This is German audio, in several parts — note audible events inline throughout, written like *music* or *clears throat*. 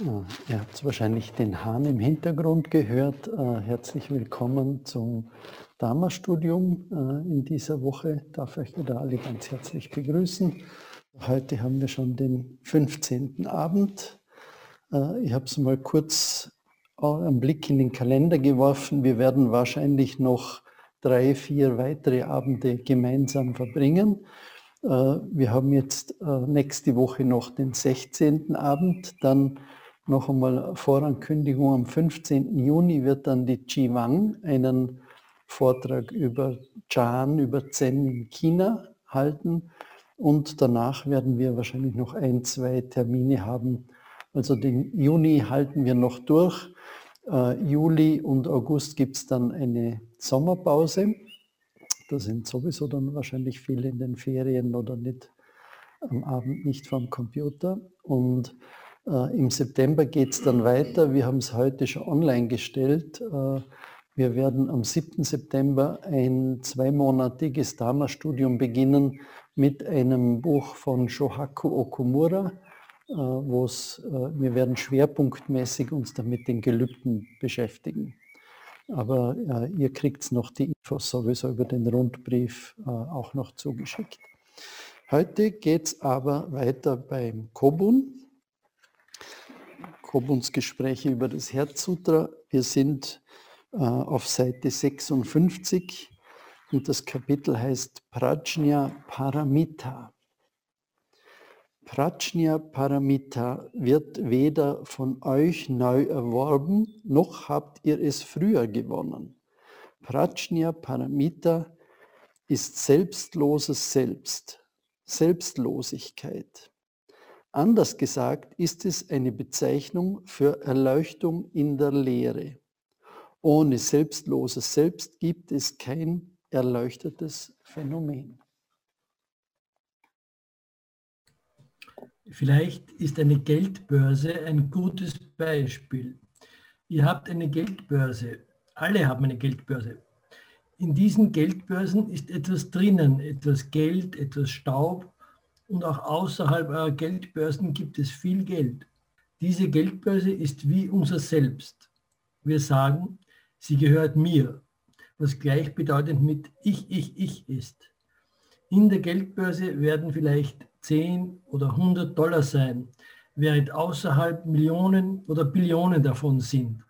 Ihr habt wahrscheinlich den Hahn im Hintergrund gehört. Äh, herzlich willkommen zum Dharma-Studium. Äh, in dieser Woche darf ich wieder alle ganz herzlich begrüßen. Heute haben wir schon den 15. Abend. Äh, ich habe es mal kurz einen Blick in den Kalender geworfen. Wir werden wahrscheinlich noch drei, vier weitere Abende gemeinsam verbringen. Wir haben jetzt nächste Woche noch den 16. Abend, dann noch einmal Vorankündigung, am 15. Juni wird dann die Chi Wang einen Vortrag über Chan, über Zen in China halten. Und danach werden wir wahrscheinlich noch ein, zwei Termine haben. Also den Juni halten wir noch durch. Äh, Juli und August gibt es dann eine Sommerpause. Da sind sowieso dann wahrscheinlich viele in den Ferien oder nicht am Abend nicht vom Computer. Und Im September geht es dann weiter. Wir haben es heute schon online gestellt. Äh, wir werden am 7. September ein zweimonatiges Dharma-Studium beginnen mit einem Buch von Shohaku Okumura, äh, wo wir werden schwerpunktmäßig uns damit den Gelübden beschäftigen. Aber ihr kriegt noch die Infos sowieso über den Rundbrief auch noch zugeschickt. Heute geht es aber weiter beim Kobun. Kobuns Gespräche über das Herzsutra. Wir sind äh, auf Seite 56 und das Kapitel heißt Prajna Paramita. Prajna Paramita wird weder von euch neu erworben, noch habt ihr es früher gewonnen. Prajna Paramita ist selbstloses Selbst, Selbstlosigkeit. Anders gesagt ist es eine Bezeichnung für Erleuchtung in der Lehre. Ohne selbstloses Selbst gibt es kein erleuchtetes Phänomen. Vielleicht ist eine Geldbörse ein gutes Beispiel. Ihr habt eine Geldbörse. Alle haben eine Geldbörse. In diesen Geldbörsen ist etwas drinnen, etwas Geld, etwas Staub und auch außerhalb Geldbörsen gibt es viel Geld. Diese Geldbörse ist wie unser Selbst. Wir sagen, sie gehört mir, was gleichbedeutend mit ich, ich, ich ist. In der Geldbörse werden vielleicht 10 oder 100 Dollar sein, während außerhalb Millionen oder Billionen davon sind.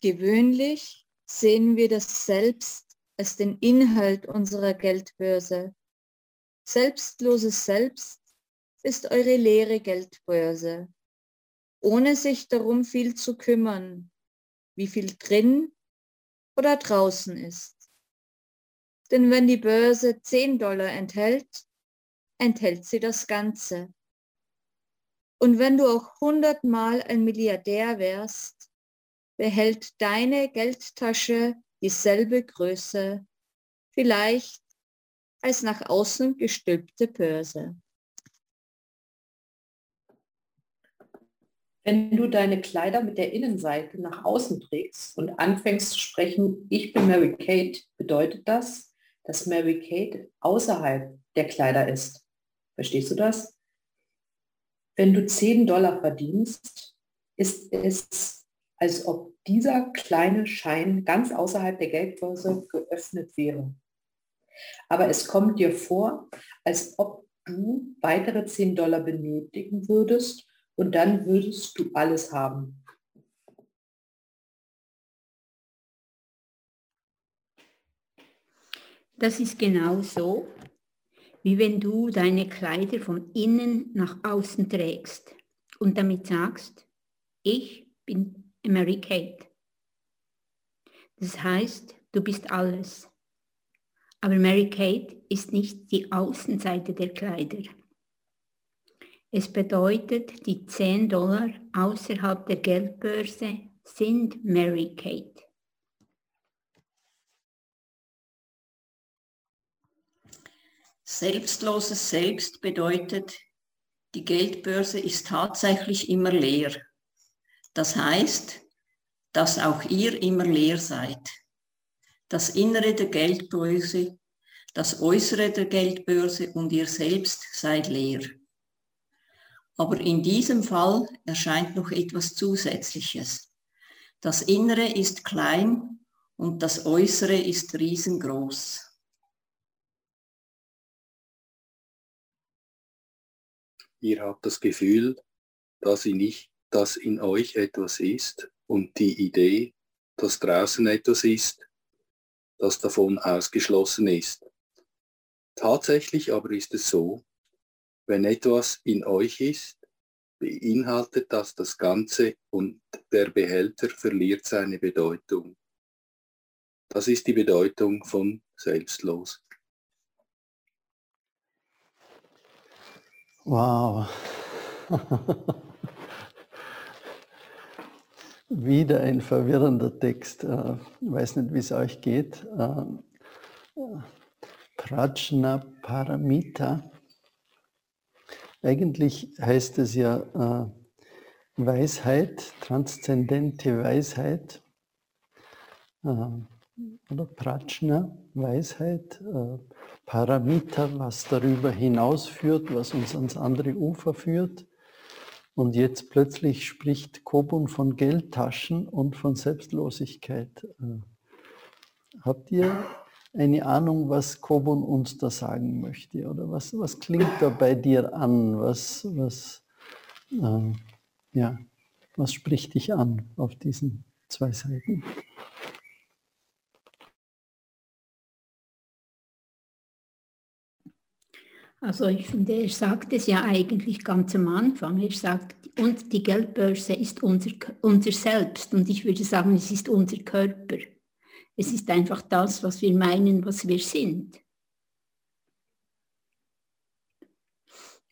Gewöhnlich sehen wir das Selbst als den Inhalt unserer Geldbörse. Selbstloses Selbst ist eure leere Geldbörse, ohne sich darum viel zu kümmern, wie viel drin oder draußen ist. Denn wenn die Börse 10 Dollar enthält, enthält sie das Ganze. Und wenn du auch hundertmal ein Milliardär wärst, behält deine Geldtasche dieselbe Größe, vielleicht als nach außen gestülpte Börse. Wenn du deine Kleider mit der Innenseite nach außen trägst und anfängst zu sprechen, ich bin Mary Kate, bedeutet das, dass Mary Kate außerhalb der Kleider ist. Verstehst du das? Wenn du 10 Dollar verdienst, ist es als ob dieser kleine Schein ganz außerhalb der Geldbörse geöffnet wäre. Aber es kommt dir vor, als ob du weitere 10 Dollar benötigen würdest und dann würdest du alles haben. Das ist genau so, wie wenn du deine Kleider von innen nach außen trägst und damit sagst, ich bin Mary Kate. Das heißt, du bist alles. Aber Mary Kate ist nicht die Außenseite der Kleider. Es bedeutet, die 10 Dollar außerhalb der Geldbörse sind Mary Kate. Selbstloses Selbst bedeutet, die Geldbörse ist tatsächlich immer leer. Das heißt, dass auch ihr immer leer seid. Das Innere der Geldbörse, das Äußere der Geldbörse und ihr selbst seid leer. Aber in diesem Fall erscheint noch etwas Zusätzliches. Das Innere ist klein und das Äußere ist riesengroß. Ihr habt das Gefühl, dass in, ich, dass in euch etwas ist und die Idee, dass draußen etwas ist, das davon ausgeschlossen ist. Tatsächlich aber ist es so, wenn etwas in euch ist, beinhaltet das das Ganze und der Behälter verliert seine Bedeutung. Das ist die Bedeutung von selbstlos. Wow. *laughs* Wieder ein verwirrender Text. Ich äh, weiß nicht, wie es euch geht. Äh, Prajna Paramita. Eigentlich heißt es ja äh, Weisheit, transzendente Weisheit. Oder Prajna, Weisheit. Paramita, was darüber hinausführt, was uns ans andere Ufer führt. Und jetzt plötzlich spricht Kobun von Geldtaschen und von Selbstlosigkeit. Äh, habt ihr eine Ahnung, was Kobun uns da sagen möchte? Oder was, was klingt da bei dir an? Was, was, äh, ja, was spricht dich an auf diesen zwei Seiten? Also ich finde, er sagt es ja eigentlich ganz am Anfang. Er sagt, und die Geldbörse ist unser, unser Selbst und ich würde sagen, es ist unser Körper. Es ist einfach das, was wir meinen, was wir sind.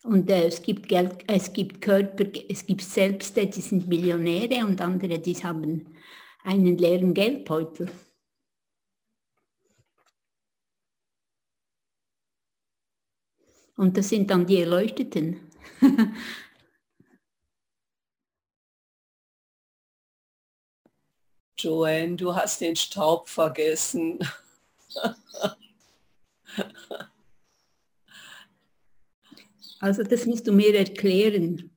Und äh, es, gibt Geld, es gibt Körper, es gibt Selbste, die sind Millionäre und andere, die haben einen leeren Geldbeutel. Und das sind dann die Erleuchteten. *laughs* Joanne, du hast den Staub vergessen. *laughs* Also das musst du mir erklären.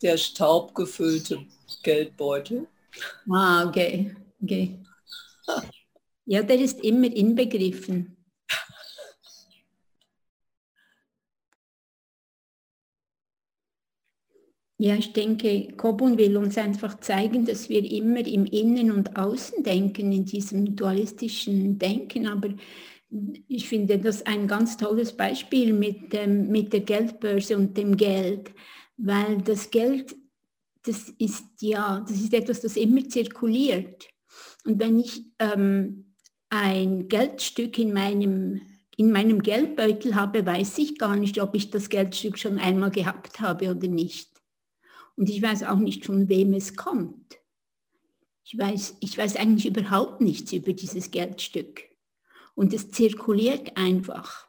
Der staubgefüllte Geldbeutel. Ah, okay. okay. *laughs* Ja, der ist immer inbegriffen. Ja, ich denke, Kobun will uns einfach zeigen, dass wir immer im Innen und Außen denken, in diesem dualistischen Denken. Aber ich finde das ein ganz tolles Beispiel mit, dem, mit der Geldbörse und dem Geld, weil das Geld, das ist ja, das ist etwas, das immer zirkuliert. Und wenn ich ähm, ein Geldstück in meinem in meinem Geldbeutel habe, weiß ich gar nicht, ob ich das Geldstück schon einmal gehabt habe oder nicht. Und ich weiß auch nicht, von wem es kommt. Ich weiß, ich weiß eigentlich überhaupt nichts über dieses Geldstück. Und es zirkuliert einfach.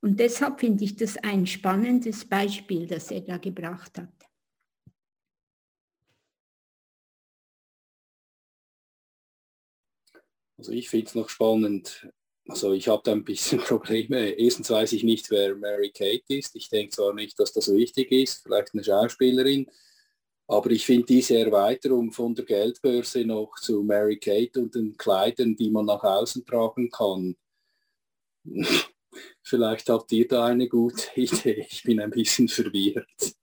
Und deshalb finde ich das ein spannendes Beispiel, das er da gebracht hat. Also ich finde es noch spannend. Also ich habe da ein bisschen *laughs* Probleme. Erstens weiß ich nicht, wer Mary Kate ist. Ich denke zwar nicht, dass das wichtig ist, vielleicht eine Schauspielerin, aber ich finde diese Erweiterung von der Geldbörse noch zu Mary Kate und den Kleidern, die man nach außen tragen kann. *laughs* Vielleicht habt ihr da eine gute *laughs* Idee. Ich bin ein bisschen verwirrt.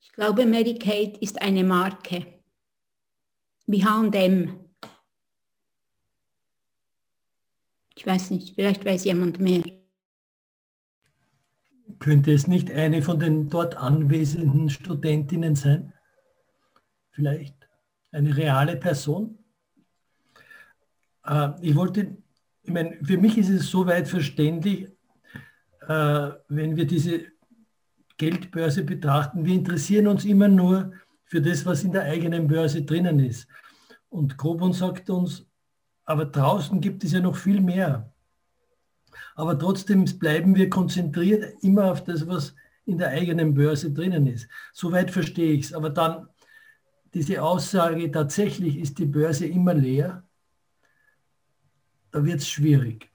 Ich glaube, Mary Kate ist eine Marke. Wie H&M. Ich weiß nicht, vielleicht weiß jemand mehr. Könnte es nicht eine von den dort anwesenden Studentinnen sein? Vielleicht eine reale Person? Äh, ich wollte, ich meine, für mich ist es soweit verständlich, äh, wenn wir diese Geldbörse betrachten, wir interessieren uns immer nur für das, was in der eigenen Börse drinnen ist. Und Grobon sagt uns, aber draußen gibt es ja noch viel mehr. Aber trotzdem bleiben wir konzentriert immer auf das, was in der eigenen Börse drinnen ist. Soweit verstehe ich es. Aber dann diese Aussage, tatsächlich ist die Börse immer leer, da wird es schwierig.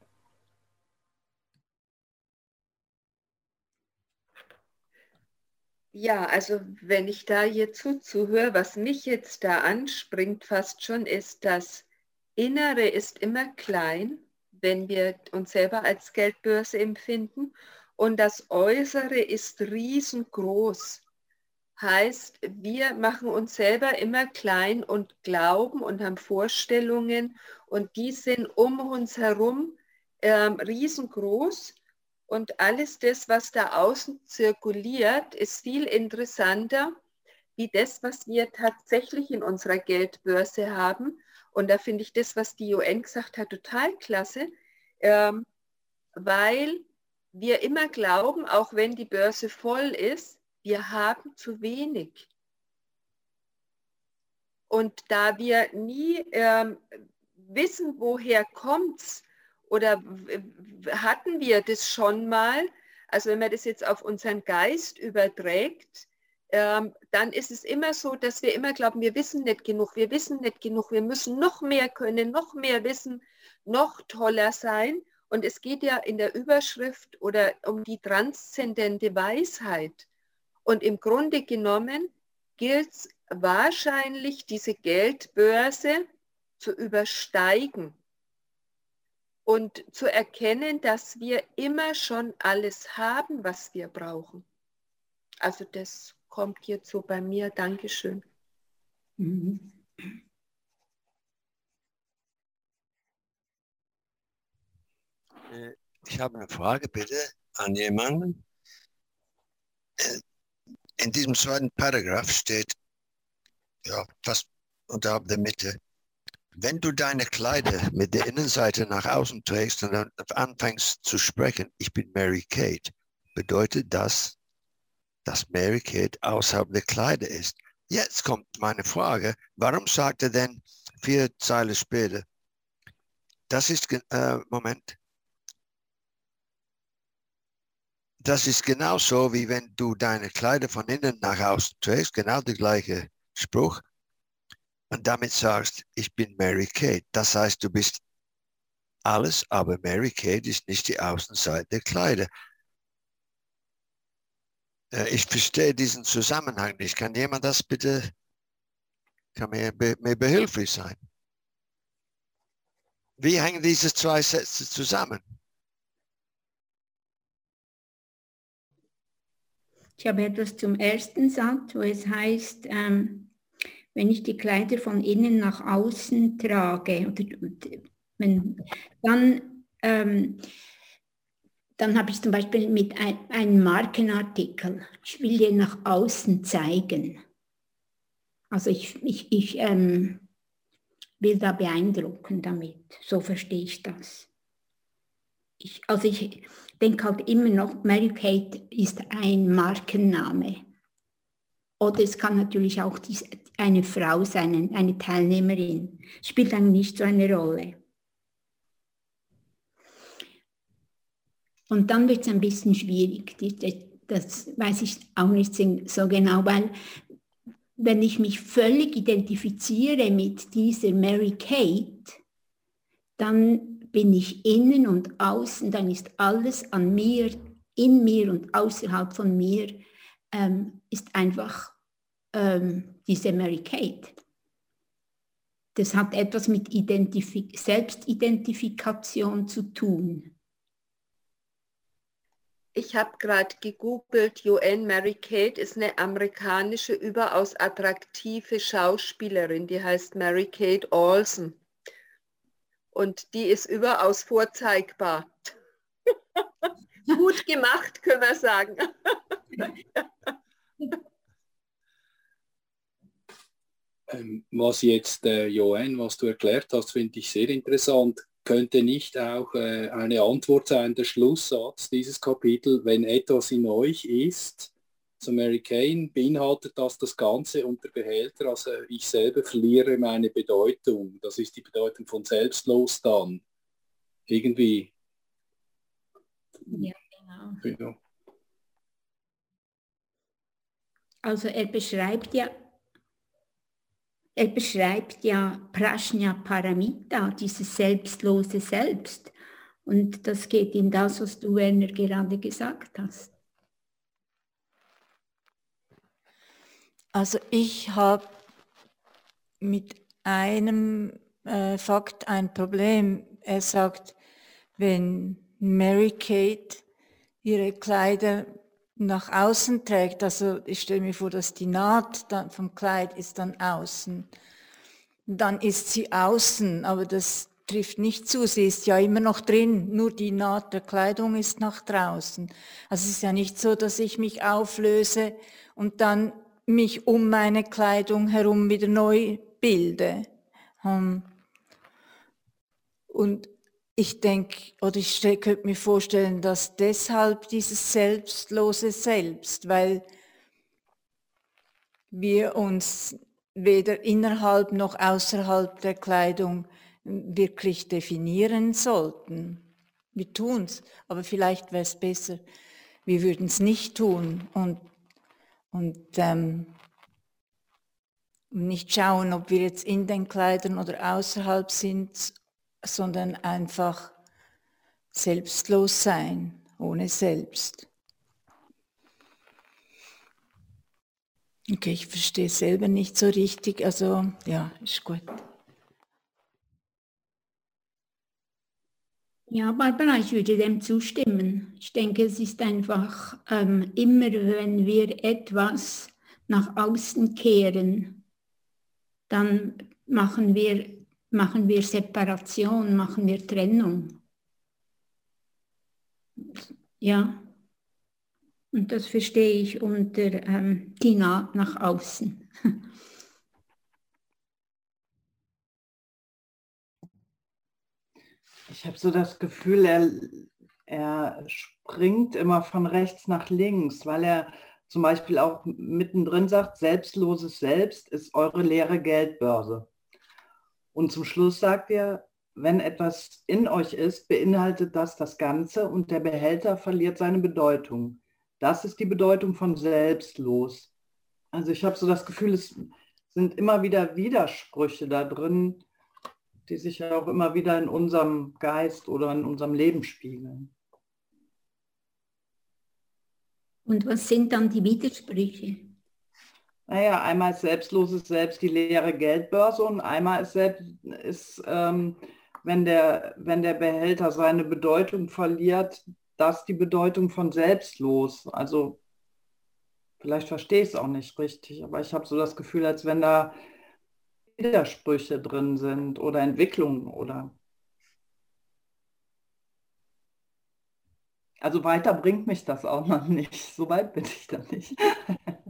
Ja, also wenn ich da hierzu zuhöre, was mich jetzt da anspringt fast schon, ist, das Innere ist immer klein, wenn wir uns selber als Geldbörse empfinden und das Äußere ist riesengroß. Heißt, wir machen uns selber immer klein und glauben und haben Vorstellungen und die sind um uns herum ähm, riesengroß und alles das, was da außen zirkuliert, ist viel interessanter wie das, was wir tatsächlich in unserer Geldbörse haben. Und da finde ich das, was die UN gesagt hat, total klasse, ähm, weil wir immer glauben, auch wenn die Börse voll ist, wir haben zu wenig. Und da wir nie ähm, wissen, woher kommt es, oder hatten wir das schon mal? Also wenn man das jetzt auf unseren Geist überträgt, ähm, dann ist es immer so, dass wir immer glauben, wir wissen nicht genug, wir wissen nicht genug, wir müssen noch mehr können, noch mehr wissen, noch toller sein. Und es geht ja in der Überschrift oder um die transzendente Weisheit. Und im Grunde genommen gilt es wahrscheinlich, diese Geldbörse zu übersteigen und zu erkennen, dass wir immer schon alles haben, was wir brauchen. Also das kommt jetzt so bei mir. Dankeschön. Mhm. Äh, ich habe eine Frage bitte an jemanden. Äh, in diesem zweiten Paragraph steht, ja, fast unterhalb der Mitte, wenn du deine Kleider mit der Innenseite nach außen trägst und dann anfängst zu sprechen, ich bin Mary Kate, bedeutet das, dass Mary Kate außerhalb der Kleider ist. Jetzt kommt meine Frage, warum sagt er denn vier Zeilen später, das ist, äh, Moment, das ist genauso, wie wenn du deine Kleider von innen nach außen trägst, genau der gleiche Spruch und damit sagst, ich bin Mary Kate. Das heißt, du bist alles, aber Mary Kate ist nicht die Außenseite der Kleider. Äh, ich verstehe diesen Zusammenhang nicht. Kann jemand das bitte, kann mir, mir behilflich sein? Wie hängen diese zwei Sätze zusammen? Ich habe etwas zum ersten Satz, wo es heißt, ähm, wenn ich die Kleider von innen nach außen trage, oder, wenn, dann, ähm, dann habe ich zum Beispiel mit ein, einem Markenartikel, ich will dir nach außen zeigen. Also ich, ich, ich ähm, will da beeindrucken damit, so verstehe ich das. Ich, also ich denke halt immer noch, Mary Kate ist ein Markenname. Oder es kann natürlich auch die, eine Frau sein, eine Teilnehmerin. Spielt dann nicht so eine Rolle. Und dann wird es ein bisschen schwierig. Das weiß ich auch nicht so genau, weil wenn ich mich völlig identifiziere mit dieser Mary Kate, dann bin ich innen und außen, dann ist alles an mir, in mir und außerhalb von mir, ähm, ist einfach ähm, diese Mary Kate. Das hat etwas mit Identifik Selbstidentifikation zu tun. Ich habe gerade gegoogelt, UN Mary Kate ist eine amerikanische, überaus attraktive Schauspielerin, die heißt Mary Kate Olsen. Und die ist überaus vorzeigbar. *laughs* Gut gemacht, können wir sagen. *laughs* Ähm, was jetzt, äh, Joanne, was du erklärt hast, finde ich sehr interessant. Könnte nicht auch äh, eine Antwort sein, der Schlusssatz dieses Kapitel, wenn etwas in euch ist, so Mary Kane, beinhaltet das das Ganze unter Behälter, also ich selber verliere meine Bedeutung. Das ist die Bedeutung von selbstlos dann. Irgendwie. Ja, genau. Ja. Also er beschreibt ja er beschreibt ja Prajna Paramita, dieses selbstlose Selbst. Und das geht in das, was du, Werner, gerade gesagt hast. Also ich habe mit einem äh, Fakt ein Problem. Er sagt, wenn Mary Kate ihre Kleider nach außen trägt, also ich stelle mir vor, dass die Naht dann vom Kleid ist dann außen, dann ist sie außen, aber das trifft nicht zu, sie ist ja immer noch drin, nur die Naht der Kleidung ist nach draußen. Also es ist ja nicht so, dass ich mich auflöse und dann mich um meine Kleidung herum wieder neu bilde. Ähm, und ich denke, oder ich könnte mir vorstellen, dass deshalb dieses selbstlose Selbst, weil wir uns weder innerhalb noch außerhalb der Kleidung wirklich definieren sollten. Wir tun es, aber vielleicht wäre es besser, wir würden es nicht tun und, und ähm, nicht schauen, ob wir jetzt in den Kleidern oder außerhalb sind, sondern einfach selbstlos sein, ohne Selbst. Okay, ich verstehe selber nicht so richtig, also ja, ist gut. Ja, Barbara, ich würde dem zustimmen. Ich denke, es ist einfach ähm, immer, wenn wir etwas nach außen kehren, dann machen wir, machen wir Separation, machen wir Trennung. Ja, und das verstehe ich unter ähm, Naht nach außen. *laughs* Ich habe so das Gefühl, er, er springt immer von rechts nach links, weil er zum Beispiel auch mittendrin sagt, selbstloses Selbst ist eure leere Geldbörse. Und zum Schluss sagt er, wenn etwas in euch ist, beinhaltet das das Ganze und der Behälter verliert seine Bedeutung. Das ist die Bedeutung von selbstlos. Also ich habe so das Gefühl, es sind immer wieder Widersprüche da drin, die sich ja auch immer wieder in unserem Geist oder in unserem Leben spiegeln. Und was sind dann die Widersprüche? Naja, einmal ist selbstloses Selbst die leere Geldbörse und einmal ist, selbst, ist ähm, wenn, der, wenn der Behälter seine Bedeutung verliert, das die Bedeutung von selbstlos. Also vielleicht verstehe ich es auch nicht richtig, aber ich habe so das Gefühl, als wenn da Widersprüche drin sind oder Entwicklungen oder. Also weiter bringt mich das auch noch nicht. So weit bin ich da nicht. *laughs*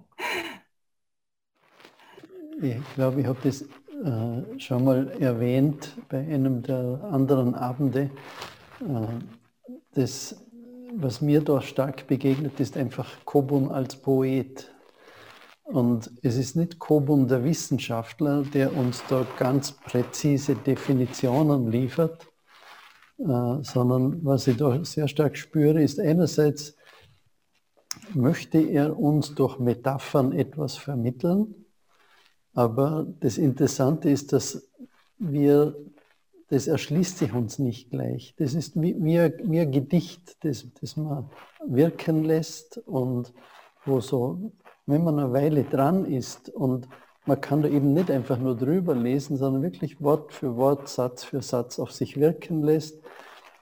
ich glaube, ich habe das äh, schon mal erwähnt bei einem der anderen Abende. Äh, das, was mir da stark begegnet, ist einfach Kobun als Poet. Und es ist nicht Kobun der Wissenschaftler, der uns da ganz präzise Definitionen liefert, äh, sondern was ich da sehr stark spüre, ist einerseits, möchte er uns durch Metaphern etwas vermitteln, aber das Interessante ist, dass wir, das erschließt sich uns nicht gleich. Das ist wie, wie, ein, wie ein Gedicht, das, das man wirken lässt und wo so wenn man eine Weile dran ist und man kann da eben nicht einfach nur drüber lesen, sondern wirklich Wort für Wort, Satz für Satz auf sich wirken lässt,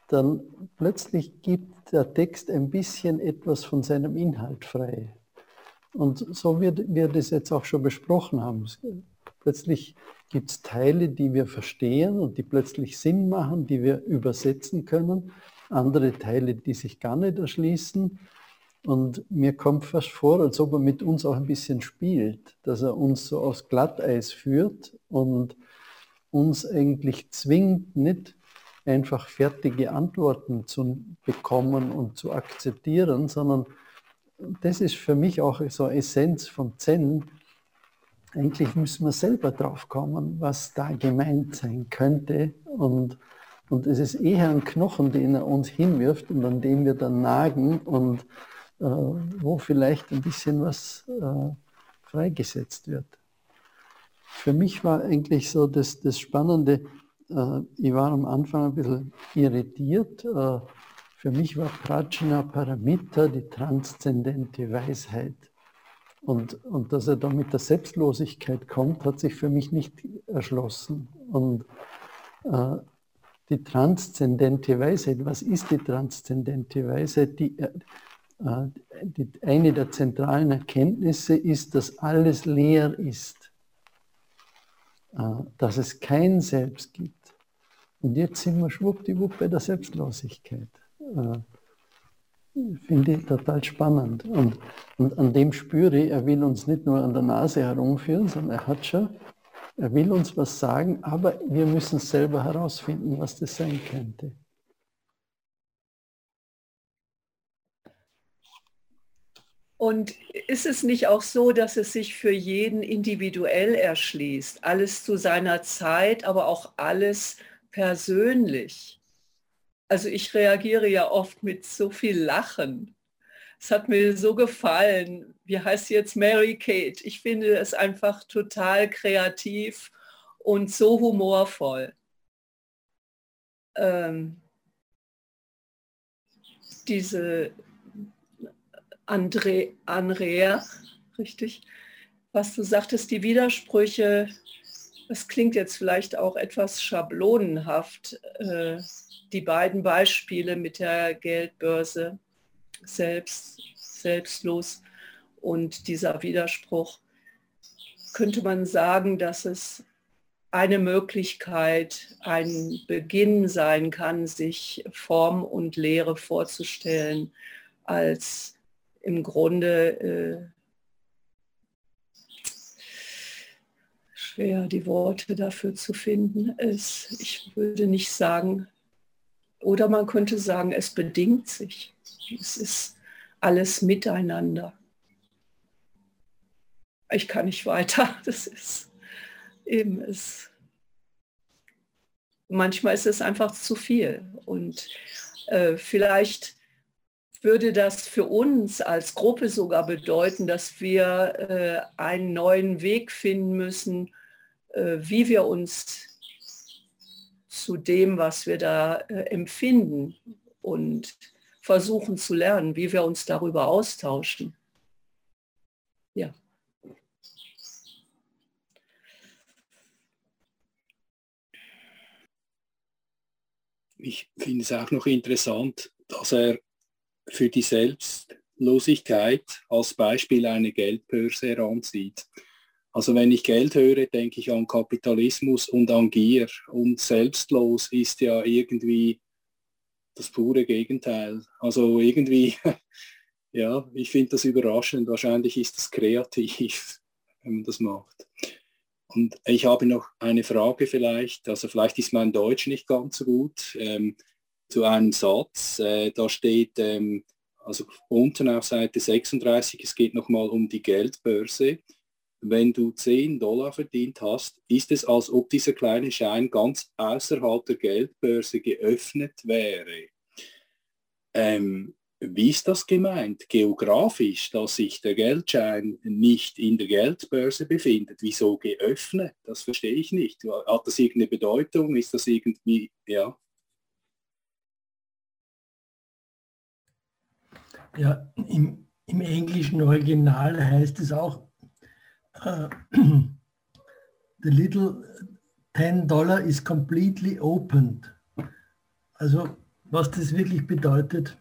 dann plötzlich gibt der Text ein bisschen etwas von seinem Inhalt frei. Und so wie wir das jetzt auch schon besprochen haben. Plötzlich gibt es Teile, die wir verstehen und die plötzlich Sinn machen, die wir übersetzen können. Andere Teile, die sich gar nicht erschließen. Und mir kommt fast vor, als ob er mit uns auch ein bisschen spielt, dass er uns so aufs Glatteis führt und uns eigentlich zwingt, nicht einfach fertige Antworten zu bekommen und zu akzeptieren, sondern das ist für mich auch so Essenz vom Zen. Eigentlich müssen wir selber drauf kommen, was da gemeint sein könnte. Und, und es ist eher ein Knochen, den er uns hinwirft und an dem wir dann nagen und äh, wo vielleicht ein bisschen was äh, freigesetzt wird. Für mich war eigentlich so das, das Spannende, äh, ich war am Anfang ein bisschen irritiert. Für mich war Prajna Paramita die transzendente Weisheit. Und, und dass er da mit der Selbstlosigkeit kommt, hat sich für mich nicht erschlossen. Und äh, die transzendente Weisheit, was ist die transzendente Weisheit? Die, äh, äh, die, eine der zentralen Erkenntnisse ist, dass alles leer ist, äh, dass es kein Selbst gibt. Und jetzt sind wir schwuppdiwupp bei der Selbstlosigkeit. Äh, finde ich total spannend. Und, und an dem spüre ich, er will uns nicht nur an der Nase herumführen, sondern er hat schon, er will uns was sagen, aber wir müssen selber herausfinden, was das sein könnte. Und ist es nicht auch so, dass es sich für jeden individuell erschließt? Alles zu seiner Zeit, aber auch alles persönlich. Also ich reagiere ja oft mit so viel Lachen. Es hat mir so gefallen. Wie heißt sie jetzt Mary Kate? Ich finde es einfach total kreativ und so humorvoll. Ähm, diese Andre, Andrea, richtig, was du sagtest, die Widersprüche, das klingt jetzt vielleicht auch etwas schablonenhaft, äh, die beiden Beispiele mit der Geldbörse selbst, selbstlos und dieser Widerspruch, könnte man sagen, dass es eine Möglichkeit, ein Beginn sein kann, sich Form und Lehre vorzustellen als im Grunde äh, schwer die Worte dafür zu finden. Es, ich würde nicht sagen, oder man könnte sagen, es bedingt sich. Es ist alles miteinander. Ich kann nicht weiter. *laughs* Das ist eben es. Manchmal ist es einfach zu viel. Und äh, vielleicht würde das für uns als Gruppe sogar bedeuten, dass wir äh, einen neuen Weg finden müssen, äh, wie wir uns zu dem, was wir da äh, empfinden und versuchen zu lernen, wie wir uns darüber austauschen. Ja. Ich finde es auch noch interessant, dass er für die Selbstlosigkeit als Beispiel eine Geldbörse heranzieht. Also wenn ich Geld höre, denke ich an Kapitalismus und an Gier. Und selbstlos ist ja irgendwie das pure Gegenteil. Also irgendwie, *laughs* ja, ich finde das überraschend. Wahrscheinlich ist es kreativ, *laughs* wenn man das macht. Und ich habe noch eine Frage vielleicht, also vielleicht ist mein Deutsch nicht ganz so gut. Ähm, zu einem Satz. Äh, da steht, ähm, also unten auf Seite 36, es geht nochmal um die Geldbörse. Wenn du 10 Dollar verdient hast, ist es, als ob dieser kleine Schein ganz außerhalb der Geldbörse geöffnet wäre. Ähm, wie ist das gemeint? Geografisch, dass sich der Geldschein nicht in der Geldbörse befindet. Wieso geöffnet? Das verstehe ich nicht. Hat das irgendeine Bedeutung? Ist das irgendwie, ja? Ja, im, im englischen Original heißt es auch, uh, the little 10 Dollar is completely opened. Also was das wirklich bedeutet,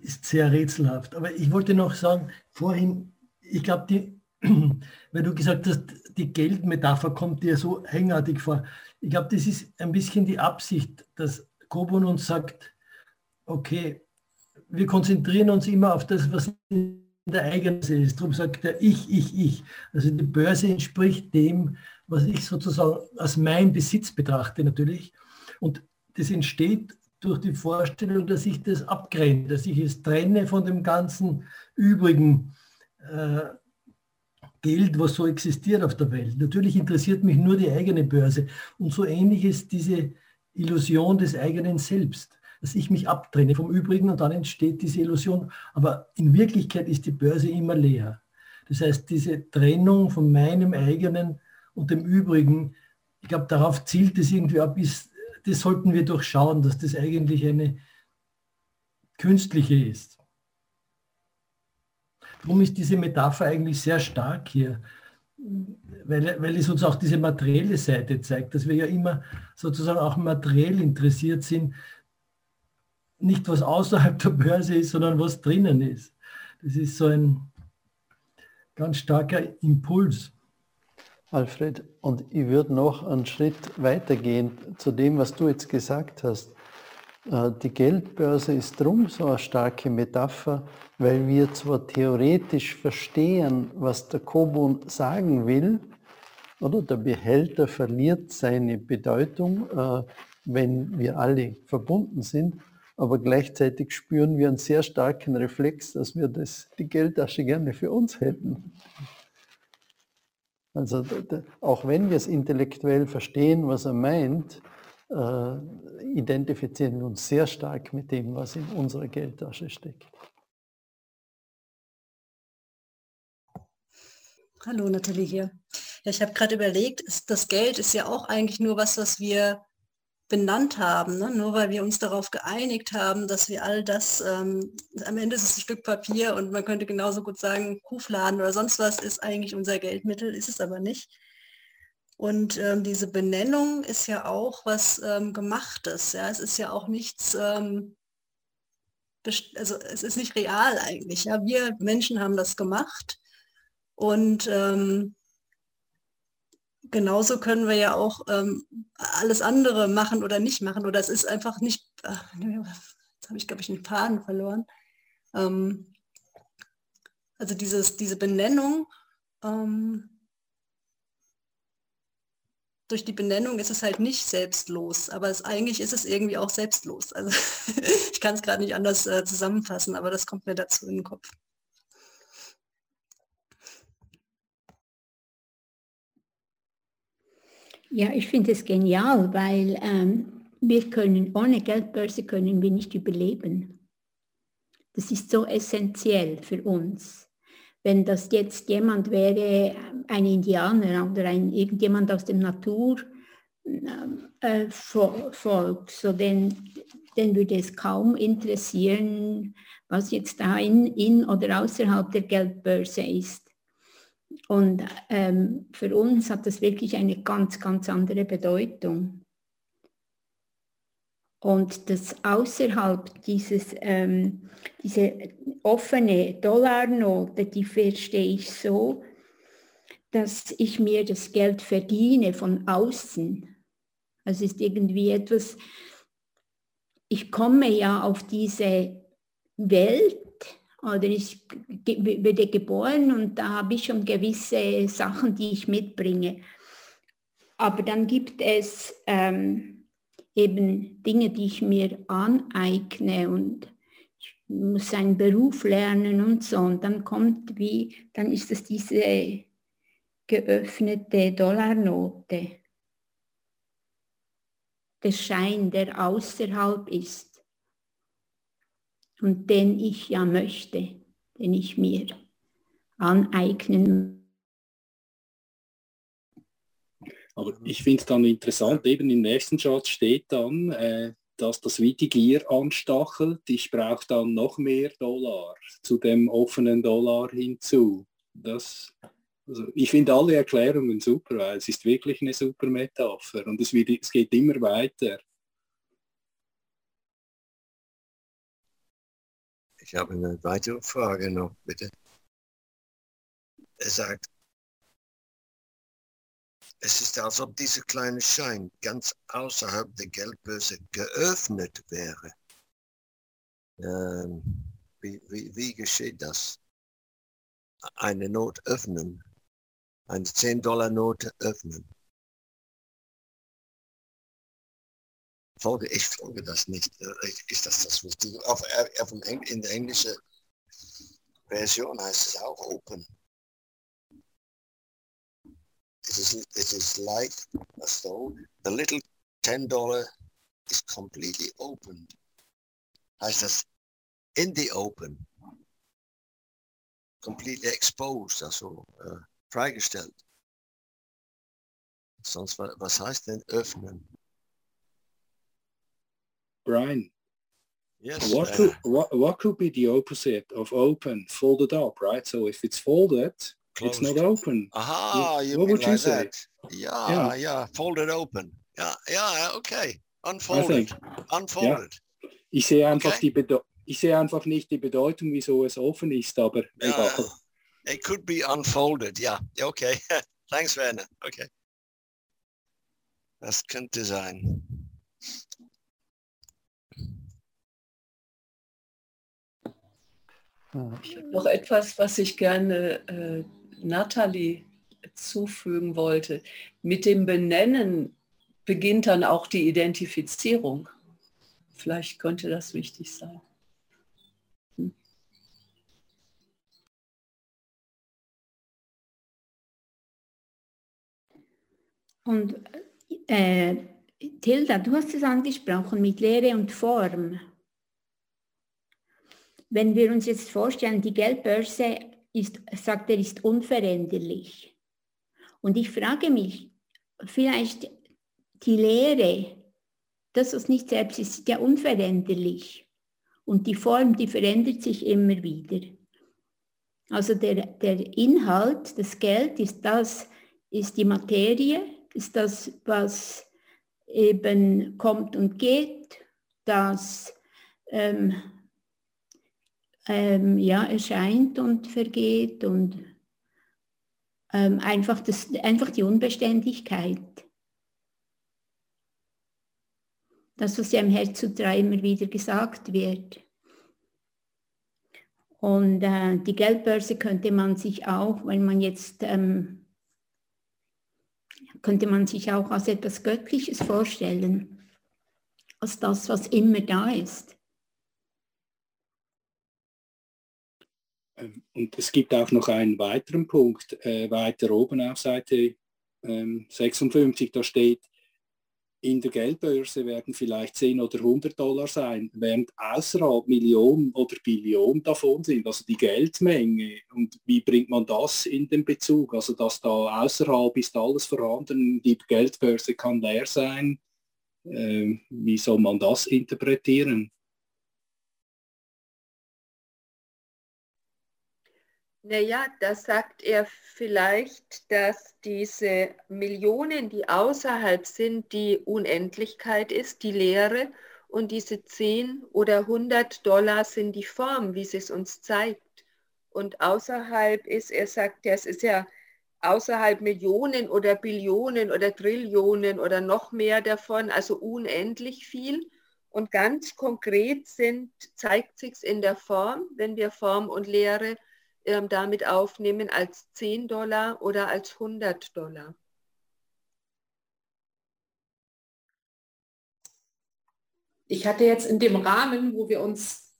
ist sehr rätselhaft. Aber ich wollte noch sagen, vorhin, ich glaube, die, *clears throat* weil du gesagt hast, die Geldmetapher kommt dir so eigenartig vor. Ich glaube, das ist ein bisschen die Absicht, dass Kobun uns sagt, okay, wir konzentrieren uns immer auf das, was der eigenen ist. Darum sagt er ich, ich, ich. Also die Börse entspricht dem, was ich sozusagen als mein Besitz betrachte natürlich. Und das entsteht durch die Vorstellung, dass ich das abgrenze, dass ich es trenne von dem ganzen übrigen äh, Geld, was so existiert auf der Welt. Natürlich interessiert mich nur die eigene Börse. Und so ähnlich ist diese Illusion des eigenen Selbst dass ich mich abtrenne vom Übrigen und dann entsteht diese Illusion. Aber in Wirklichkeit ist die Börse immer leer. Das heißt, diese Trennung von meinem eigenen und dem Übrigen, ich glaube, darauf zielt es irgendwie ab, ist, das sollten wir durchschauen, dass das eigentlich eine künstliche ist. darum ist diese Metapher eigentlich sehr stark hier, weil, weil es uns auch diese materielle Seite zeigt, dass wir ja immer sozusagen auch materiell interessiert sind, nicht was außerhalb der Börse ist, sondern was drinnen ist. Das ist so ein ganz starker Impuls. Alfred, und ich würde noch einen Schritt weitergehen zu dem, was du jetzt gesagt hast. Äh, die Geldbörse ist drum so eine starke Metapher, weil wir zwar theoretisch verstehen, was der Kobun sagen will, oder der Behälter verliert seine Bedeutung, äh, wenn wir alle verbunden sind, aber gleichzeitig spüren wir einen sehr starken Reflex, dass wir das, die Geldtasche gerne für uns hätten. Also auch wenn wir es intellektuell verstehen, was er meint, äh, identifizieren wir uns sehr stark mit dem, was in unserer Geldtasche steckt. Hallo Nathalie hier. Ja, ich habe gerade überlegt, das Geld ist ja auch eigentlich nur was, was wir benannt haben, ne? nur weil wir uns darauf geeinigt haben, dass wir all das, ähm, am Ende ist es ein Stück Papier und man könnte genauso gut sagen, Kuhfladen oder sonst was ist eigentlich unser Geldmittel, ist es aber nicht. Und ähm, diese Benennung ist ja auch was ähm, Gemachtes. Ja? Es ist ja auch nichts, ähm, also es ist nicht real eigentlich. Ja? Wir Menschen haben das gemacht und ähm, genauso können wir ja auch ähm, alles andere machen oder nicht machen. Oder es ist einfach nicht, ach, jetzt habe ich, glaube ich, einen Faden verloren. Ähm, also dieses, diese Benennung ähm, durch die Benennung ist es halt nicht selbstlos, aber es, eigentlich ist es irgendwie auch selbstlos. Also *laughs* ich kann es gerade nicht anders äh, zusammenfassen, aber das kommt mir dazu in den Kopf. Ja, ich finde es genial, weil ähm, wir können, ohne Geldbörse können wir nicht überleben. Das ist so essentiell für uns wenn das jetzt jemand wäre, ein Indianer oder ein, irgendjemand aus dem Naturvolk, äh, so den, den würde es kaum interessieren, was jetzt da in, in oder außerhalb der Geldbörse ist. Und ähm, für uns hat das wirklich eine ganz, ganz andere Bedeutung. Und das außerhalb dieses, ähm, diese offene Dollarnote, die verstehe ich so, dass ich mir das Geld verdiene von außen. Also ist irgendwie etwas, ich komme ja auf diese Welt oder ich werde geboren und da habe ich schon gewisse Sachen, die ich mitbringe. Aber dann gibt es ähm, eben Dinge, die ich mir aneigne und muss seinen Beruf lernen und so. Und dann kommt wie, dann ist es diese geöffnete Dollarnote. Der Schein, der außerhalb ist und den ich ja möchte, den ich mir aneignen Aber ich finde es dann interessant, eben im nächsten Satz steht dann, äh, dass das wie die Gier anstachelt. Ich brauche dann noch mehr Dollar zu dem offenen Dollar hinzu. Das, also ich finde alle Erklärungen super, weil es ist wirklich eine super Metapher und es, wird, es geht immer weiter. Ich habe eine weitere Frage noch, bitte. Er sagt, es ist, als ob dieser kleine Schein ganz außerhalb der Geldbörse geöffnet wäre. Ähm, wie, wie, wie geschieht das? Eine Not öffnen, eine 10-Dollar-Note öffnen. Folge, ich folge das nicht. Äh, ist das das Wichtige? Auf, äh, auf, in der englischen Version heißt es auch Open. it is, it is like as though the little $10 is completely opened. Heißt das in the open, completely exposed, also äh, freigestellt. Sonst, was heißt denn öffnen? Brian. Yes. What could, what, what could be the opposite of open? Folded up, right? So if it's folded, it's not open. aha, you what would you like say? that? Yeah, yeah, folded open. Ja, ja, okay. Unfolded. Unfolded. Ich sehe einfach Okay. die ich sehe einfach nicht die Bedeutung, wieso es offen ist, aber Ja, egal. it could be unfolded. Ja, ja, okay. *laughs* Thanks, Werner. Okay. Das könnte sein. Ah, Noch etwas, was ich gerne äh, Nathalie zufügen wollte. Mit dem Benennen beginnt dann auch die Identifizierung. Vielleicht könnte das wichtig sein. Und äh, Tilda, du hast es angesprochen mit Lehre und Form. Wenn wir uns jetzt vorstellen, die Geldbörse ist, sagt er, ist unveränderlich. Und ich frage mich, vielleicht die Lehre, das, was nicht selbst ist, ist ja unveränderlich. Und die Form, die verändert sich immer wieder. Also der, der Inhalt, das Geld ist das, ist die Materie, ist das, was eben kommt und geht, das ähm, ähm, ja, erscheint und vergeht und ähm, einfach, das, einfach die Unbeständigkeit. Das, was ja im Herz zu drei immer wieder gesagt wird. Und äh, die Geldbörse könnte man sich auch, wenn man jetzt, ähm, könnte man sich auch als etwas Göttliches vorstellen, als das, was immer da ist. Und es gibt auch noch einen weiteren Punkt, äh, weiter oben auf Seite ähm, 56, da steht, in der Geldbörse werden vielleicht 10 oder 100 Dollar sein, während außerhalb Millionen oder Billionen davon sind, also die Geldmenge. Und wie bringt man das in den Bezug? Also dass da außerhalb ist alles vorhanden, die Geldbörse kann leer sein. Ähm, wie soll man das interpretieren? Naja, da sagt er vielleicht, dass diese Millionen, die außerhalb sind, die Unendlichkeit ist, die Leere, und diese 10 oder 100 Dollar sind die Form, wie sie es uns zeigt. Und außerhalb ist, er sagt es ist ja außerhalb Millionen oder Billionen oder Trillionen oder noch mehr davon, also unendlich viel. Und ganz konkret sind, zeigt sich in der Form, wenn wir Form und Leere ähm, damit aufnehmen als 10 Dollar oder als 100 Dollar. Ich hatte jetzt in dem Rahmen, wo wir uns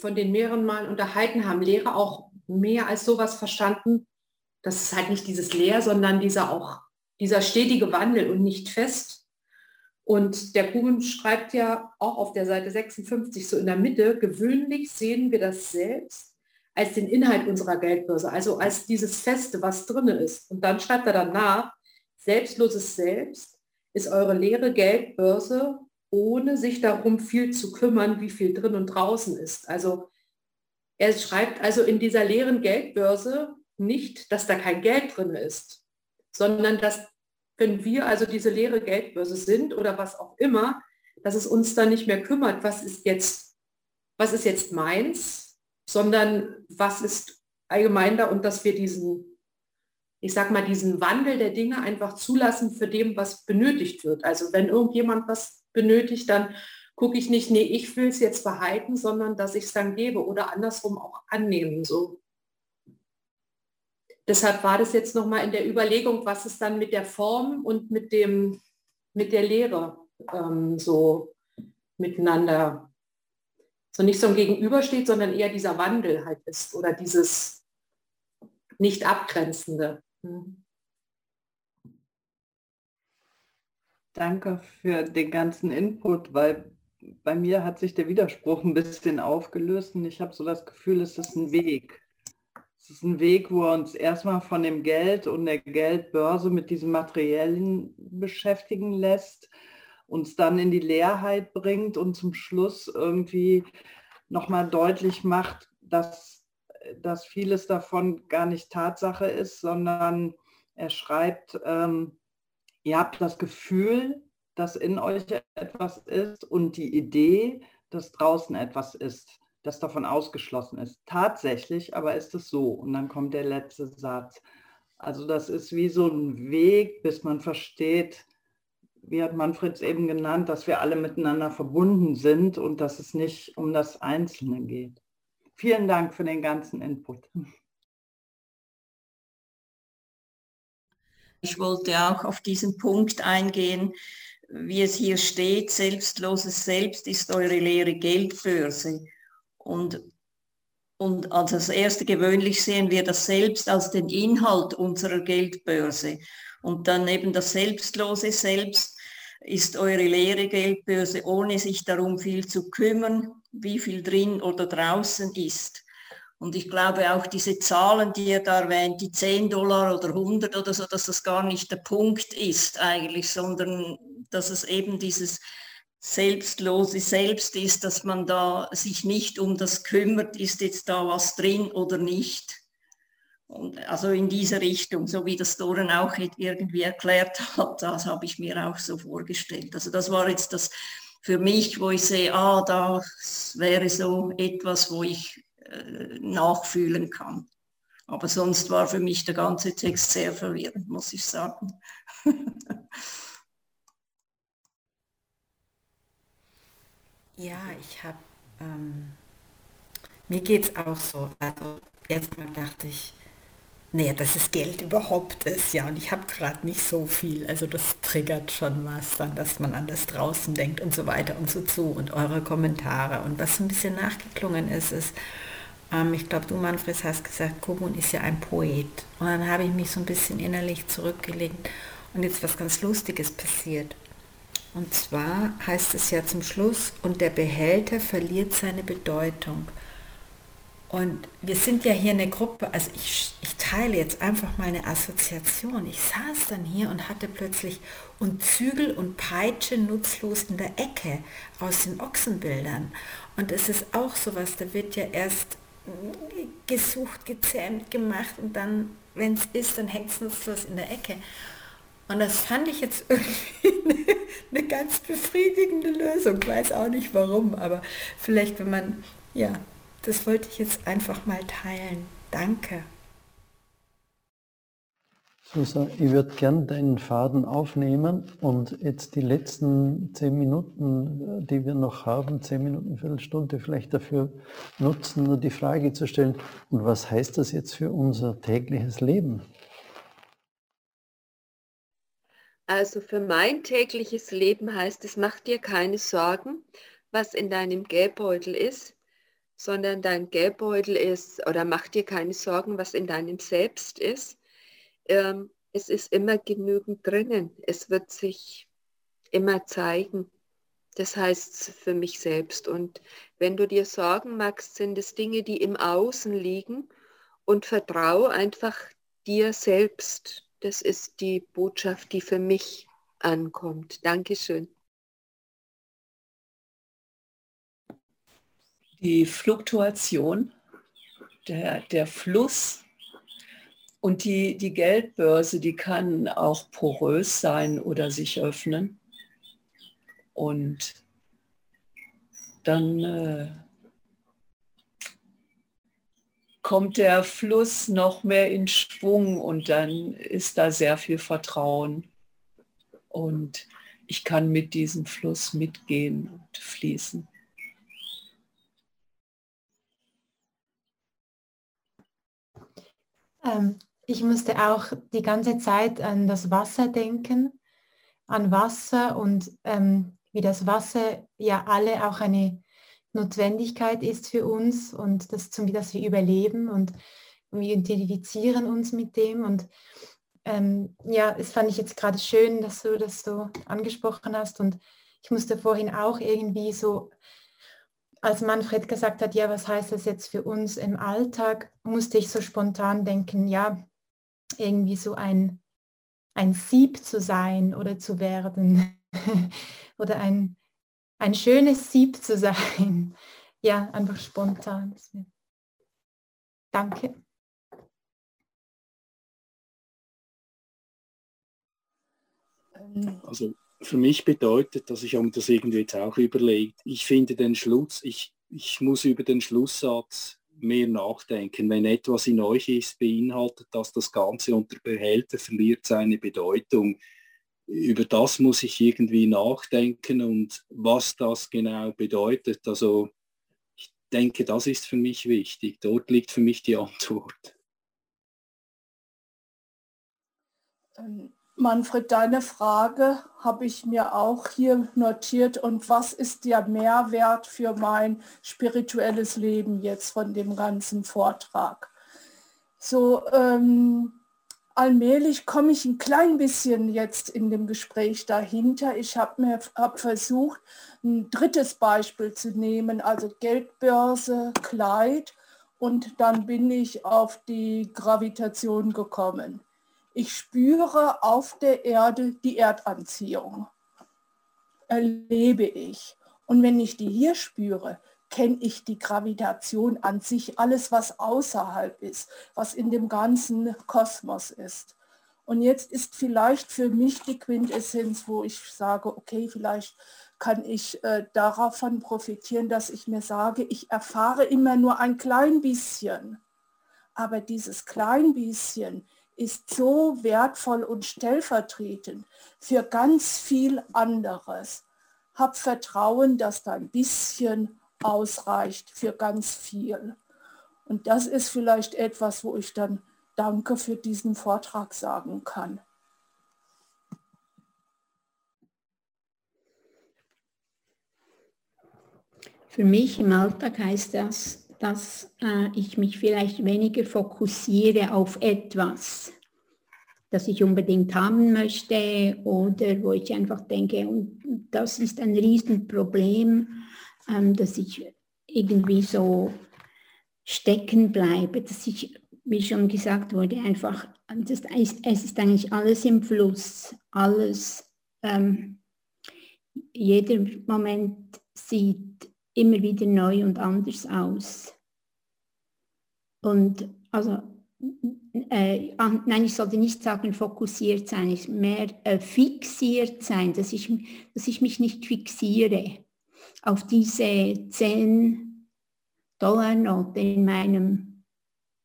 von den mehreren Malen unterhalten haben, Lehre auch mehr als sowas verstanden. Das ist halt nicht dieses Leer, sondern dieser auch, dieser stetige Wandel und nicht fest. Und der Kuhn schreibt ja auch auf der Seite 56 so in der Mitte, gewöhnlich sehen wir das selbst als den Inhalt unserer Geldbörse, also als dieses Feste, was drin ist. Und dann schreibt er danach, selbstloses Selbst ist eure leere Geldbörse, ohne sich darum viel zu kümmern, wie viel drin und draußen ist. Also er schreibt also in dieser leeren Geldbörse nicht, dass da kein Geld drin ist, sondern dass wenn wir also diese leere Geldbörse sind oder was auch immer, dass es uns dann nicht mehr kümmert, was ist jetzt, was ist jetzt meins, sondern was ist allgemein da und dass wir diesen, ich sag mal, diesen Wandel der Dinge einfach zulassen für dem, was benötigt wird. Also wenn irgendjemand was benötigt, dann gucke ich nicht, nee, ich will es jetzt behalten, sondern dass ich es dann gebe oder andersrum auch annehmen. So. Deshalb war das jetzt nochmal in der Überlegung, was ist dann mit der Form und mit dem, mit der Lehre ähm, so miteinander so nicht so ein Gegenüber steht, sondern eher dieser Wandel halt ist oder dieses nicht abgrenzende. Hm. Danke für den ganzen Input, weil bei mir hat sich der Widerspruch ein bisschen aufgelöst und ich habe so das Gefühl, es ist ein Weg. Es ist ein Weg, wo er uns erstmal von dem Geld und der Geldbörse mit diesem Materiellen beschäftigen lässt uns dann in die Leerheit bringt und zum Schluss irgendwie nochmal deutlich macht, dass, dass vieles davon gar nicht Tatsache ist, sondern er schreibt, ähm, ihr habt das Gefühl, dass in euch etwas ist und die Idee, dass draußen etwas ist, das davon ausgeschlossen ist. Tatsächlich aber ist es so. Und dann kommt der letzte Satz. Also das ist wie so ein Weg, bis man versteht, wie hat Manfred es eben genannt, dass wir alle miteinander verbunden sind und dass es nicht um das Einzelne geht. Vielen Dank für den ganzen Input. Ich wollte auch auf diesen Punkt eingehen, wie es hier steht, selbstloses Selbst ist eure leere Geldbörse. Und, und als erste gewöhnlich sehen wir das Selbst als den Inhalt unserer Geldbörse. Und dann eben das selbstlose Selbst ist eure leere Geldbörse, ohne sich darum viel zu kümmern, wie viel drin oder draußen ist. Und ich glaube auch diese Zahlen, die ihr da erwähnt, die 10 Dollar oder 100 oder so, dass das gar nicht der Punkt ist eigentlich, sondern dass es eben dieses selbstlose Selbst ist, dass man da sich nicht um das kümmert, ist jetzt da was drin oder nicht. Und also in diese Richtung, so wie das Doren auch irgendwie erklärt hat, *laughs* das habe ich mir auch so vorgestellt. Also das war jetzt das für mich, wo ich sehe, ah, das wäre so etwas, wo ich äh, nachfühlen kann. Aber sonst war für mich der ganze Text sehr verwirrend, muss ich sagen. *laughs* ja, ich habe, ähm, mir geht es auch so. Also erstmal dachte ich, naja, dass es Geld überhaupt ist, ja, und ich habe gerade nicht so viel, also das triggert schon was, dann, dass man an das draußen denkt und so weiter und so zu und eure Kommentare. Und was ein bisschen nachgeklungen ist, ist, ähm, ich glaube, du Manfred hast gesagt, Kogun ist ja ein Poet. Und dann habe ich mich so ein bisschen innerlich zurückgelegt und jetzt was ganz Lustiges passiert. Und zwar heißt es ja zum Schluss, und der Behälter verliert seine Bedeutung. Und wir sind ja hier eine Gruppe, also ich, ich teile jetzt einfach meine Assoziation. Ich saß dann hier und hatte plötzlich und Zügel und Peitsche nutzlos in der Ecke aus den Ochsenbildern. Und es ist auch sowas, da wird ja erst gesucht, gezähmt, gemacht und dann, wenn es ist, dann hängt es nutzlos in der Ecke. Und das fand ich jetzt *laughs* irgendwie eine, eine ganz befriedigende Lösung. Ich weiß auch nicht warum, aber vielleicht, wenn man, ja, das wollte ich jetzt einfach mal teilen. Danke. Susa, ich würde gern deinen Faden aufnehmen und jetzt die letzten zehn Minuten, die wir noch haben, zehn Minuten, Viertelstunde vielleicht dafür nutzen, nur die Frage zu stellen, und was heißt das jetzt für unser tägliches Leben? Also für mein tägliches Leben heißt es, mach dir keine Sorgen, was in deinem Geldbeutel ist, sondern dein Geldbeutel ist, oder mach dir keine Sorgen, was in deinem Selbst ist ähm, es ist immer genügend drinnen. Es wird sich immer zeigen. Das heißt für mich selbst. Und wenn du dir Sorgen machst, sind es Dinge, die im Außen liegen und vertraue einfach dir selbst. Das ist die Botschaft, die für mich ankommt. Dankeschön. Die Fluktuation, der, der Fluss und die, die Geldbörse, die kann auch porös sein oder sich öffnen. Und dann äh, kommt der Fluss noch mehr in Schwung und dann ist da sehr viel Vertrauen. Und ich kann mit diesem Fluss mitgehen und fließen. Ähm, ich musste auch die ganze Zeit an das Wasser denken, an Wasser und ähm, wie das Wasser ja alle auch eine Notwendigkeit ist für uns und das, zum, dass wir überleben und wir identifizieren uns mit dem und ähm, ja, es fand ich jetzt gerade schön, dass du das so angesprochen hast und ich musste vorhin auch irgendwie so als Manfred gesagt hat, ja, was heißt das jetzt für uns im Alltag, musste ich so spontan denken, ja, irgendwie so ein, ein Sieb zu sein oder zu werden. *laughs* oder ein, ein schönes Sieb zu sein. *laughs* Ja, einfach spontan. Danke. Also für mich bedeutet, dass ich habe das irgendwie jetzt auch überlegt, ich finde den Schluss, ich, ich muss über den Schlusssatz mehr nachdenken. Wenn etwas in euch ist, beinhaltet das das Ganze und der Behälter verliert seine Bedeutung. Über das muss ich irgendwie nachdenken und was das genau bedeutet. Also ich denke, das ist für mich wichtig. Dort liegt für mich die Antwort. Ähm, Manfred, deine Frage habe ich mir auch hier notiert. Und was ist der Mehrwert für mein spirituelles Leben jetzt von dem ganzen Vortrag? So ähm, allmählich komme ich ein klein bisschen jetzt in dem Gespräch dahinter. Ich habe mir hab versucht, ein drittes Beispiel zu nehmen, also Geldbörse, Kleid. Und dann bin ich auf die Gravitation gekommen. Ich spüre auf der Erde die Erdanziehung. Erlebe ich. Und wenn ich die hier spüre, kenne ich die Gravitation an sich, alles, was außerhalb ist, was in dem ganzen Kosmos ist. Und jetzt ist vielleicht für mich die Quintessenz, wo ich sage, okay, vielleicht kann ich äh, davon profitieren, dass ich mir sage, ich erfahre immer nur ein klein bisschen. Aber dieses klein bisschen ist so wertvoll und stellvertretend für ganz viel anderes. Hab Vertrauen, dass da ein bisschen ausreicht für ganz viel. Und das ist vielleicht etwas, wo ich dann Danke für diesen Vortrag sagen kann. Für mich im Alltag heißt das, dass äh, ich mich vielleicht weniger fokussiere auf etwas, das ich unbedingt haben möchte oder wo ich einfach denke, und das ist ein Riesenproblem, ähm, dass ich irgendwie so stecken bleibe, dass ich, wie schon gesagt wurde, einfach, das, es ist eigentlich alles im Fluss, alles, ähm, jeder Moment sieht immer wieder neu und anders aus. Und also, äh, nein, ich sollte nicht sagen fokussiert sein, ich mehr äh, fixiert sein, dass ich, dass ich mich nicht fixiere auf diese 10 Dollar Note in meinem,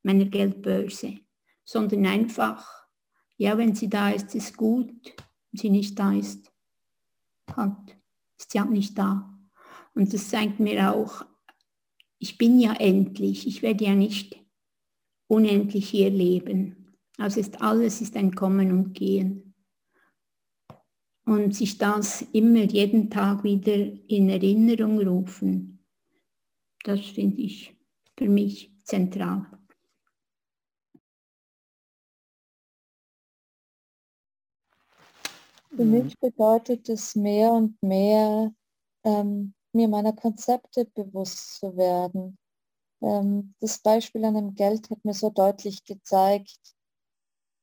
meiner Geldbörse, sondern einfach, ja, wenn sie da ist, ist gut, wenn sie nicht da ist, halt, ist sie halt nicht da. Und das zeigt mir auch, ich bin ja endlich, ich werde ja nicht unendlich hier leben. Also ist alles ist ein Kommen und Gehen. Und sich das immer jeden Tag wieder in Erinnerung rufen, das finde ich für mich zentral. Für mich bedeutet es mehr und mehr, ähm, mir meiner Konzepte bewusst zu werden. Ähm, das Beispiel an dem Geld hat mir so deutlich gezeigt,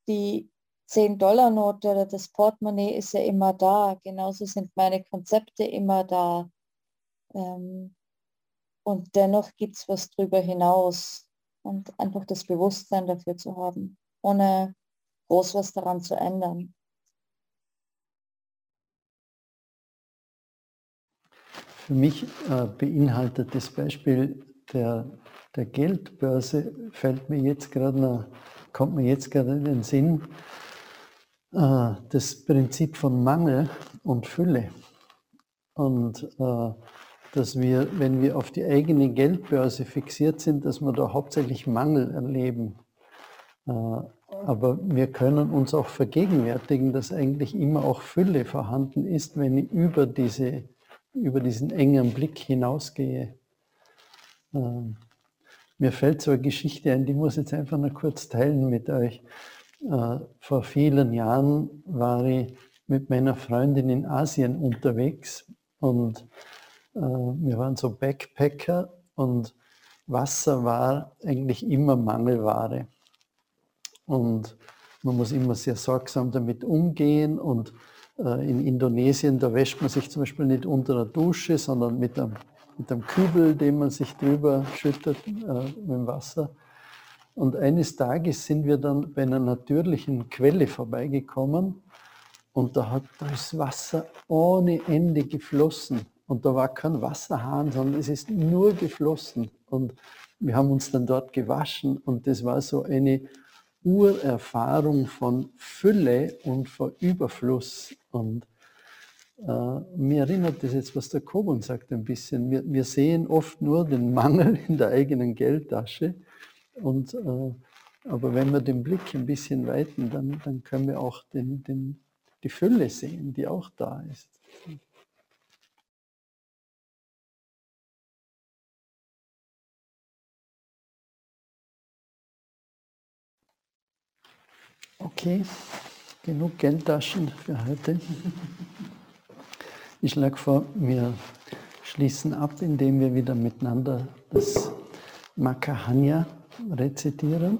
die 10-Dollar-Note oder das Portemonnaie ist ja immer da. Genauso sind meine Konzepte immer da. Ähm, und dennoch gibt es was drüber hinaus. Und einfach das Bewusstsein dafür zu haben, ohne groß was daran zu ändern. Für mich äh, beinhaltet das Beispiel der, der Geldbörse, fällt mir jetzt gerade kommt mir jetzt gerade in den Sinn, äh, das Prinzip von Mangel und Fülle. Und äh, dass wir, wenn wir auf die eigene Geldbörse fixiert sind, dass wir da hauptsächlich Mangel erleben. Äh, aber wir können uns auch vergegenwärtigen, dass eigentlich immer auch Fülle vorhanden ist, wenn ich über diese über diesen engen Blick hinausgehe. Ähm, mir fällt so eine Geschichte ein, die muss ich jetzt einfach nur kurz teilen mit euch. Äh, vor vielen Jahren war ich mit meiner Freundin in Asien unterwegs und äh, wir waren so Backpacker und Wasser war eigentlich immer Mangelware. Und man muss immer sehr sorgsam damit umgehen und äh, in Indonesien, da wäscht man sich zum Beispiel nicht unter der Dusche, sondern mit einem, mit einem Kübel, den man sich drüber schüttet äh, mit dem Wasser. Und eines Tages sind wir dann bei einer natürlichen Quelle vorbeigekommen und da hat das Wasser ohne Ende geflossen. Und da war kein Wasserhahn, sondern es ist nur geflossen. Und wir haben uns dann dort gewaschen und das war so eine Urerfahrung von Fülle und von Überfluss. Und äh, mir erinnert das jetzt, was der Kobun sagt, ein bisschen. Wir, wir sehen oft nur den Mangel in der eigenen Geldtasche und, äh, aber wenn wir den Blick ein bisschen weiten, dann, dann können wir auch den, den, die Fülle sehen, die auch da ist. Okay, genug Geldtaschen für heute. *laughs* Ich schlage vor, wir schließen ab, indem wir wieder miteinander das Makahanya rezitieren.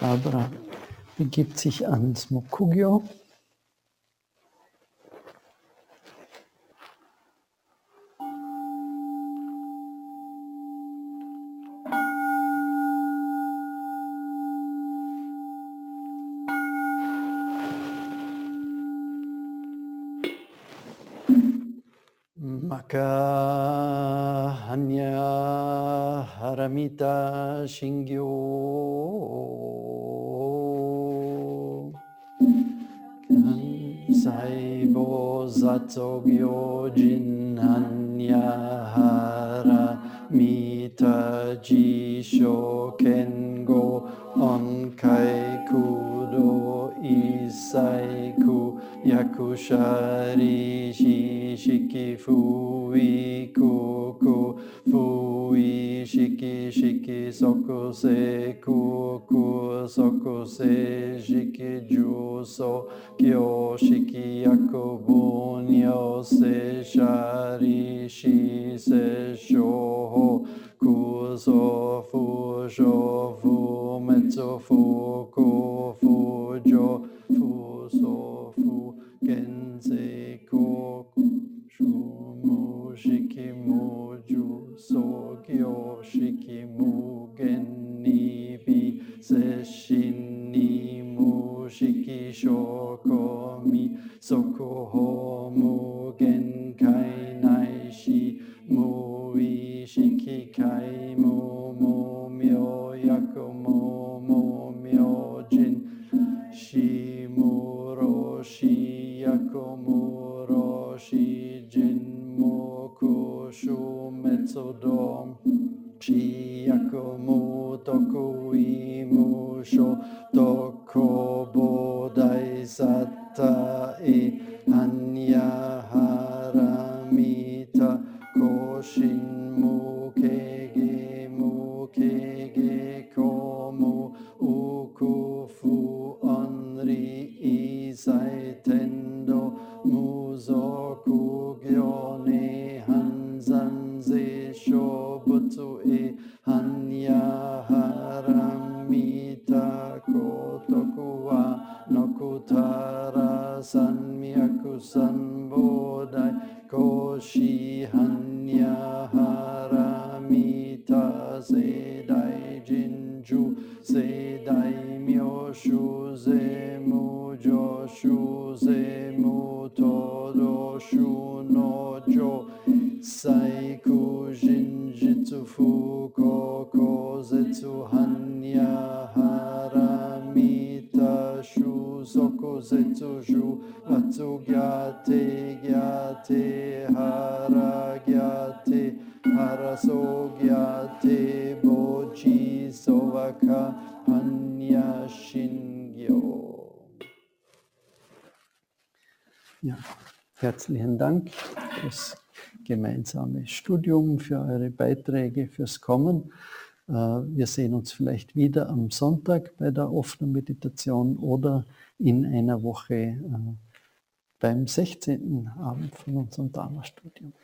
Barbara begibt sich ans Mokugyo. Aka Hanya Haramita Shingyo Saibo Zatsogyo Jinhanya Haramita Jisho Kengo Onkai Kudo Isai Yakushari Shishiki Fui Kuku Fui Shiki Shiki Soku Se Kuku Soku Se Shiki Juso Kyo Shiki Yakubu Nyo Se Shari Shi Se Shoho Kuso Fu Sho Fu Metsu Fu Ku Fu Jo 父祖父ー子国主母是其母主所求ー其母根你比是心你母是其所可米所苦何母根开乃是母以是其开。co dom. Přijakomu takovýmu šo toko bodaj zata i anja haramita koshin muke herzlichen Dank fürs gemeinsame Studium, für eure Beiträge, fürs Kommen. Äh, Wir sehen uns vielleicht wieder am Sonntag bei der offenen Meditation oder in einer Woche äh, beim 16. Abend von unserem Dharma-Studium.